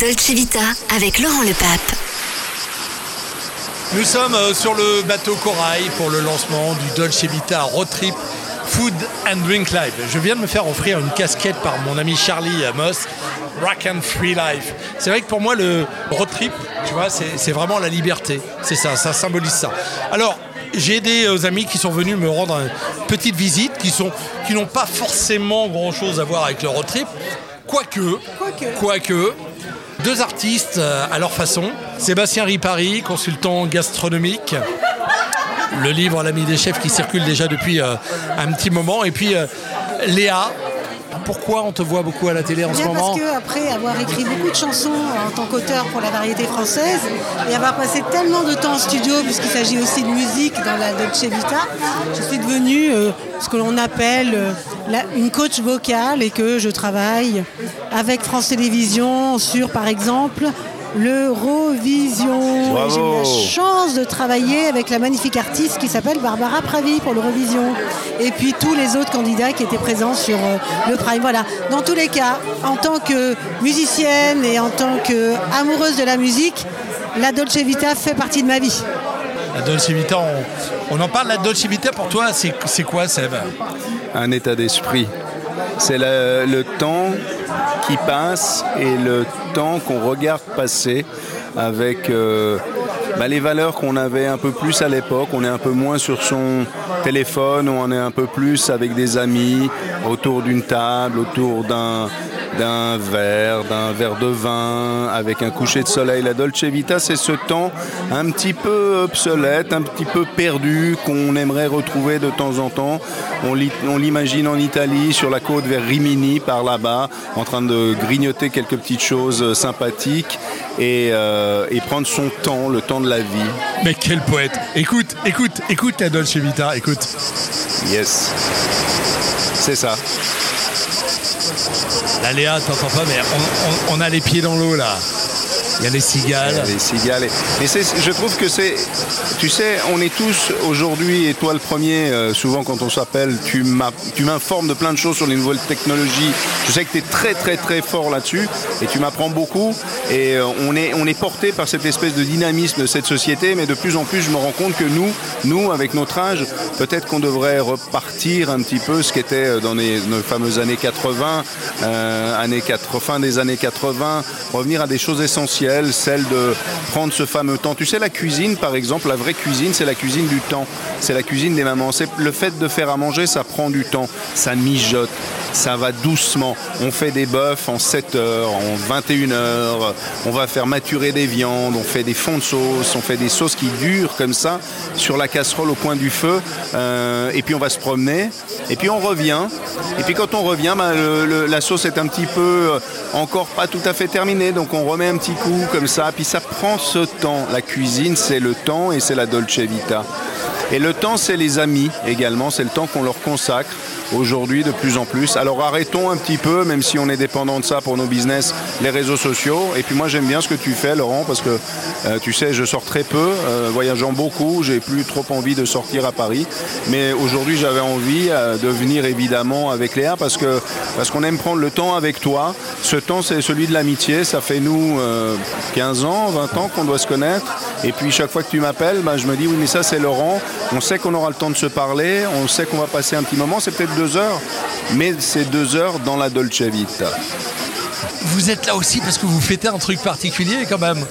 Dolce Vita avec Laurent Lepape. Nous sommes euh, sur le bateau Corail pour le lancement du Dolce Vita Road Trip Food and Drink Live. Je viens de me faire offrir une casquette par mon ami Charlie Moss, Rock and Free Life. C'est vrai que pour moi, le road trip, tu vois, c'est vraiment la liberté. C'est ça, ça symbolise ça. Alors, j'ai des euh, amis qui sont venus me rendre une petite visite, qui sont qui n'ont pas forcément grand chose à voir avec le road trip, quoique, quoique, deux artistes euh, à leur façon. Sébastien Ripari, consultant gastronomique. Le livre L'ami des chefs qui circule déjà depuis euh, un petit moment. Et puis Léa, pourquoi on te voit beaucoup à la télé en ce moment Parce qu'après avoir écrit beaucoup de chansons en tant qu'auteur pour la variété française et avoir passé tellement de temps en studio, puisqu'il s'agit aussi de musique dans la Dolce Vita, je suis devenue euh, ce que l'on appelle euh, une coach vocale et que je travaille avec France Télévisions sur, par exemple, l'Eurovision. J'ai eu la chance de travailler avec la magnifique artiste qui s'appelle Barbara Pravi pour l'Eurovision. Et puis tous les autres candidats qui étaient présents sur euh, le Prime. Voilà. Dans tous les cas, en tant que musicienne et en tant qu'amoureuse de la musique, la Dolce Vita fait partie de ma vie. La Dolce Vita, on, en parle. La Dolce Vita pour toi, c'est quoi, Seb? Un état d'esprit. C'est le temps qui passe et le temps qu'on regarde passer avec euh, bah, les valeurs qu'on avait un peu plus à l'époque. On est un peu moins sur son téléphone, on est un peu plus avec des amis, autour d'une table, autour d'un verre, d'un verre de vin, avec un coucher de soleil. La Dolce Vita, c'est ce temps un petit peu obsolète, un petit peu perdu, qu'on aimerait retrouver de temps en temps. On l'imagine en Italie, sur la côte vers Rimini, par là-bas, en train de grignoter quelques petites choses sympathiques et, euh, et prendre son temps, le temps de la vie. Mais quel poète Écoute, écoute, écoute la Dolce Vita, écoute. Yes. C'est ça. La Léa, t'entends pas, mais on, a les pieds dans l'eau là. Il y a les cigales. les cigales. Mais je trouve que c'est. Tu sais, on est tous aujourd'hui, et toi le premier, euh, souvent quand on s'appelle, tu m'informes de plein de choses sur les nouvelles technologies. Je sais que tu es très très très fort là-dessus et tu m'apprends beaucoup. Et euh, on, est, on est porté par cette espèce de dynamisme de cette société, mais de plus en plus, je me rends compte que nous, nous avec notre âge, peut-être qu'on devrait repartir un petit peu ce qu'était euh, dans les, nos fameuses années 80, années 80, fin des années 80, revenir à des choses essentielles celle de prendre ce fameux temps. Tu sais, la cuisine, par exemple, la vraie cuisine, c'est la cuisine du temps. C'est la cuisine des mamans. C'est le fait de faire à manger, ça prend du temps. Ça mijote, ça va doucement. On fait des bœufs en 7 heures, en 21 heures. On va faire maturer des viandes, on fait des fonds de sauce, on fait des sauces qui durent comme ça sur la casserole au coin du feu. Euh, et puis on va se promener. Et puis on revient. Et puis quand on revient, bah, la sauce est un petit peu euh, encore pas tout à fait terminée. Donc on remet un petit coup comme ça. Puis ça prend ce temps. La cuisine, c'est le temps et c'est la dolce vita. Et le temps, c'est les amis également. C'est le temps qu'on leur consacre aujourd'hui de plus en plus. Alors arrêtons un petit peu, même si on est dépendant de ça pour nos business, les réseaux sociaux. Et puis moi j'aime bien ce que tu fais Laurent, parce que euh, tu sais, je sors très peu, euh, voyageant beaucoup, j'ai plus trop envie de sortir à Paris. Mais aujourd'hui j'avais envie euh, de venir évidemment avec Léa parce que parce qu'on aime prendre le temps avec toi. Ce temps c'est celui de l'amitié, ça fait nous 15 ans, 20 ans qu'on doit se connaître. Et puis chaque fois que tu m'appelles, ben, je me dis oui mais ça c'est Laurent, on sait qu'on aura le temps de se parler, on sait qu'on va passer un petit moment, c'est peut-être deux heures, mais c'est deux heures dans la Dolce Vita. Vous êtes là aussi parce que vous fêtez un truc particulier quand même.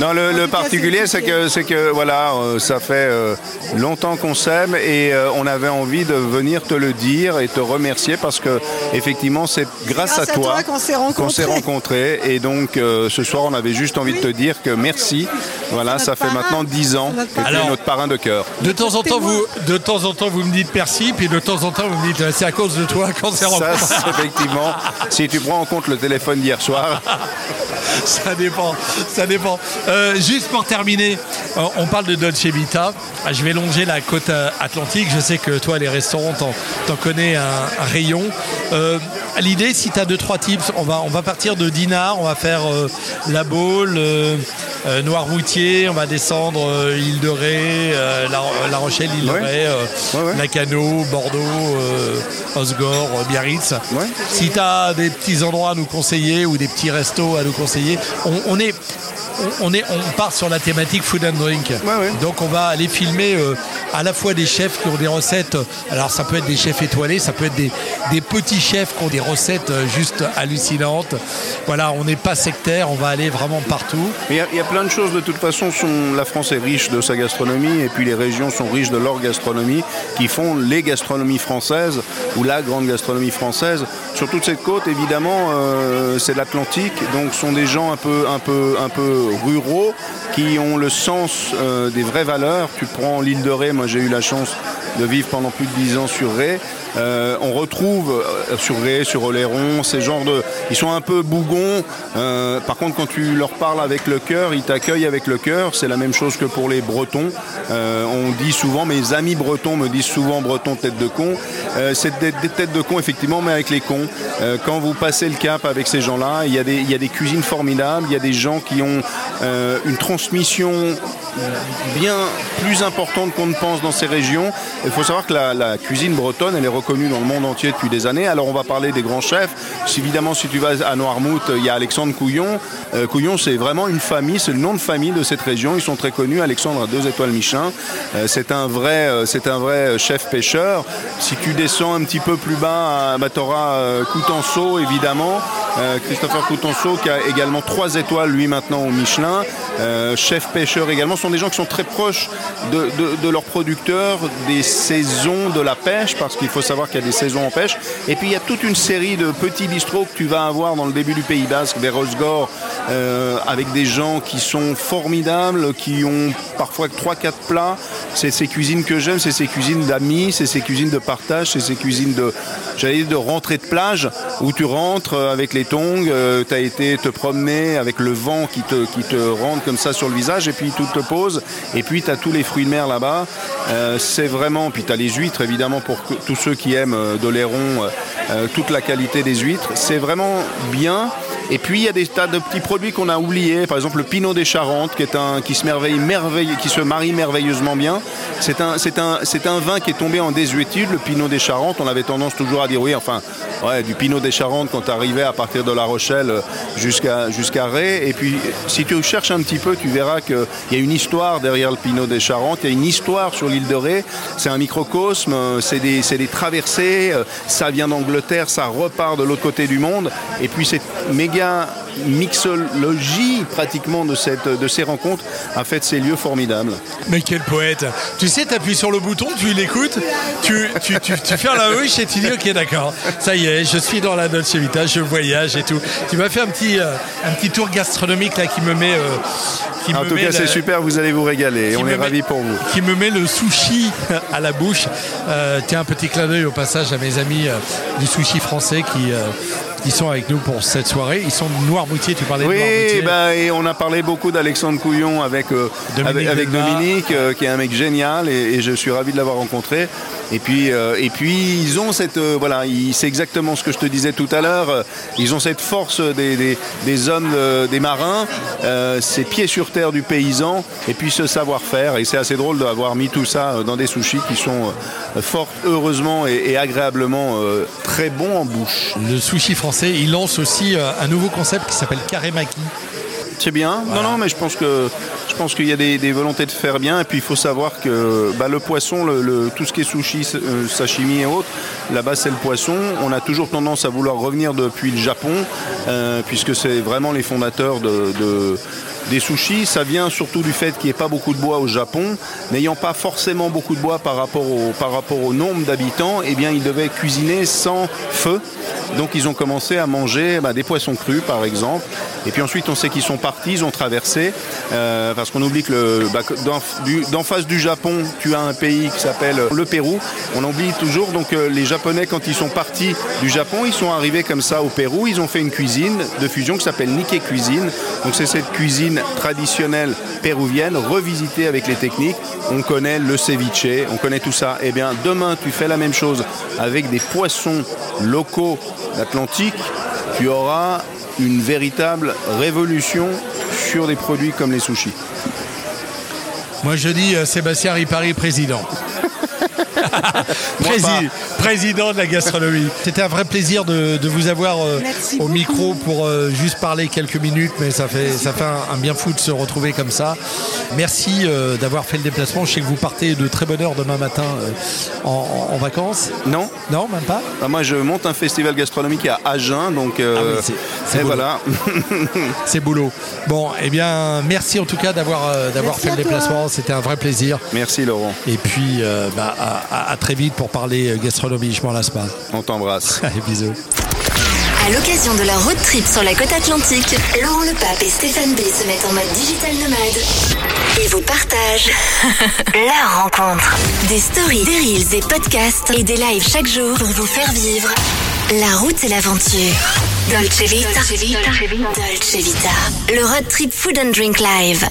Non, le, particulier, c'est que, c'est que voilà, euh, ça fait euh, longtemps qu'on s'aime et euh, on avait envie de venir te le dire et te remercier parce que effectivement, c'est grâce, à, toi, qu'on s'est rencontrés. Et donc, ce soir, on avait juste envie de te dire que merci. Voilà, ça fait maintenant dix ans que tu es notre parrain de cœur. De temps en temps, vous, de temps en temps, vous me dites merci, puis de temps en temps, vous me dites c'est à cause de toi qu'on s'est rencontrés. Ça, effectivement, si tu prends en compte le téléphone d'hier soir. ça dépend, ça dépend. Euh, juste pour terminer, euh, on parle de Dolce Vita. Ah, je vais longer la côte euh, atlantique. Je sais que toi, les restaurants, t'en connais un, rayon. L'idée, si tu as deux, trois tips, on va, on va partir de Dinard, on va faire la euh, Noirmoutier, on va descendre Île de Ré, la, La Rochelle, Île de Ré, Ouais, ouais. Lacano, Bordeaux, Osgore, Biarritz. Si tu as des petits endroits à nous conseiller ou des petits restos à nous conseiller, on, on est. On, on est, on part sur la thématique food and drink. Ouais, ouais. Donc on va aller filmer euh, à la fois des chefs qui ont des recettes. Alors ça peut être des chefs étoilés, ça peut être des, des petits chefs qui ont des recettes euh, juste hallucinantes. Voilà, on n'est pas sectaire, on va aller vraiment partout. Il y, a- il y a plein de choses, de toute façon, sont, la France est riche de sa gastronomie et puis les régions sont riches de leur gastronomie qui font les gastronomies françaises ou la grande gastronomie française. Sur toute cette côte, évidemment, euh, c'est l'Atlantique, donc ce sont des gens un peu, un peu, un peu ruraux qui ont le sens euh, des vraies valeurs. Tu prends l'île de Ré, moi j'ai eu la chance de vivre pendant plus de 10 ans sur Ré. Euh, on retrouve euh, sur Ré, sur Oléron, ces genres de... Ils sont un peu bougons. Euh, par contre, quand tu leur parles avec le cœur, ils t'accueillent avec le cœur. C'est la même chose que pour les Bretons. On dit souvent, mes amis bretons me disent souvent breton tête de con. C'est des, têtes de con, effectivement, mais avec les cons. Quand vous passez le cap avec ces gens-là, il y, il y a des cuisines formidables. Il y a des gens qui ont euh, une transmission bien plus importante qu'on ne pense dans ces régions. Il faut savoir que la, cuisine bretonne, elle est reconnue dans le monde entier depuis des années. Alors on va parler des grands chefs. Évidemment, si tu vas à Noirmouth, il y a Alexandre Couillon. Euh, Couillon, c'est vraiment une famille, c'est le nom de famille de cette région. Ils sont très connus. Alexandre a deux étoiles Michelin. Euh, c'est un vrai, un vrai chef pêcheur. Si tu descends un petit peu plus bas, bah, tu auras Coutenceau, évidemment. Euh, Christopher Coutenceau qui a également trois étoiles lui maintenant au Michelin. Euh, chef pêcheur également. Ce sont des gens qui sont très proches de, leurs producteurs, des saisons de la pêche, parce qu'il faut savoir qu'il y a des saisons en pêche. Et puis il y a toute une série de petits bistrots que tu vas avoir dans le début du Pays Basque, vers euh, avec des gens qui sont formidables, qui ont parfois 3-4 plats. C'est ces cuisines que j'aime, c'est ces cuisines d'amis, c'est ces cuisines de partage, c'est ces cuisines de, j'allais dire, de rentrée de plage, où tu rentres avec les tongs, tu as été te promener avec le vent qui te, qui rentre comme ça sur le visage, et puis tout te pose, et puis tu tous les fruits de mer là-bas. Euh, c'est vraiment, puis tu les huîtres évidemment pour tous ceux qui aiment euh, de euh, euh, toute la qualité des huîtres. C'est vraiment bien. Et puis il y a des tas de petits produits qu'on a oubliés, par exemple le Pinot des Charentes, qui est un qui se merveille merveille, qui se marie merveilleusement bien. C'est un c'est un c'est un vin qui est tombé en désuétude, le Pinot des Charentes. On avait tendance toujours à dire oui, enfin ouais, du Pinot des Charentes quand tu arrivais à partir de La Rochelle euh, jusqu'à jusqu'à Ré. Et puis si tu cherches un petit peu, tu verras qu'il y a une histoire derrière le Pinot des Charentes. Il y a une histoire sur l'île de Ré. C'est un microcosme, euh, c'est des c'est des traversées. euh, Ça vient d'Angleterre, ça repart de l'autre côté du monde. Et puis cette méga mixologie pratiquement de, ces rencontres a fait de ces lieux formidables. Mais quel poète Tu sais, tu appuies sur le bouton, tu l'écoutes, tu, fermes la bouche et tu dis ok d'accord, ça y est, je suis dans la Dolce Vita, je voyage et tout. Tu m'as fait un petit, euh, tour gastronomique là qui me met... euh, qui En me tout met cas, c'est super, vous allez vous régaler. On est met- ravis pour vous. Qui me met le sushi à la bouche. Euh, tiens, un petit clin d'œil au passage à mes amis euh, du sushi français qui, euh, qui sont avec nous pour cette soirée. Ils sont de Noirmoutier, tu parlais de Oui, Noirmoutier. bah, et on a parlé beaucoup d'Alexandre Couillon avec, Dominique avec. Dominique, qui est un mec génial, et, et je suis ravi de l'avoir rencontré. Et puis, euh, et puis ils ont cette, euh, voilà, c'est exactement ce que je te disais tout à l'heure. euh, Ils ont cette force des, hommes, des marins, ces pieds sur terre du paysan, et puis ce savoir-faire. Et c'est assez drôle d'avoir mis tout ça dans des sushis qui sont fort heureusement et, agréablement très bons en bouche. Le sushi français, il lance aussi un nouveau concept qui s'appelle Karemaki. C'est bien. Non, non, mais je pense que je pense qu'il y a des, des volontés de faire bien. Et puis il faut savoir que bah, le poisson, le, le- tout ce qui est sushi, euh, sashimi et autres, là-bas c'est le poisson. On a toujours tendance à vouloir revenir depuis le Japon, euh, puisque c'est vraiment les fondateurs de, de- des sushis. Ça vient surtout du fait qu'il n'y ait pas beaucoup de bois au Japon. N'ayant pas forcément beaucoup de bois par rapport au, nombre d'habitants, eh bien ils devaient cuisiner sans feu. Donc ils ont commencé à manger bah, des poissons crus par exemple. Et puis ensuite on sait qu'ils sont partis, ils ont traversé. euh, parce qu'on oublie que le- bah, d'en face du Japon, tu as un pays qui s'appelle le Pérou. On oublie toujours. Donc euh, les Japonais quand ils sont partis du Japon, ils sont arrivés comme ça au Pérou. Ils ont fait une cuisine de fusion qui s'appelle Nikkei Cuisine. Donc c'est cette cuisine traditionnelle péruvienne revisitée avec les techniques. On connaît le ceviche, on connaît tout ça. Eh bien demain tu fais la même chose avec des poissons locaux d'Atlantique tu auras une véritable révolution sur des produits comme les sushis. Moi je dis euh, Sébastien Ripari président. Prési- président de la gastronomie. C'était un vrai plaisir de, de vous avoir euh, au beaucoup. micro pour euh, juste parler quelques minutes, mais ça fait, ça fait un, un bien fou de se retrouver comme ça. Merci euh, d'avoir fait le déplacement. Je sais que vous partez de très bonne heure demain matin euh, en, en- en vacances. Non Non, même pas Ah, Moi, je monte un festival gastronomique à Agen, donc euh, Ah oui, c'est- voilà. C'est boulot. Bon, eh bien, merci en tout cas d'avoir euh, fait le déplacement. C'était un vrai plaisir. Merci Laurent, Et puis, euh, bah, à, à- à très vite pour parler euh, Je m'en lasse pas. on t'embrasse. Allez, bisous. À l'occasion de leur road trip sur la côte atlantique, Laurent Le Pape et Stéphane B se mettent en mode digital nomade et vous partagent leur rencontre. Des stories, des reels, des podcasts et des lives chaque jour pour vous faire vivre la route et l'aventure. Dolce Vita. Dolce Vita. Dolce Vita. Le road trip Food and Drink Live.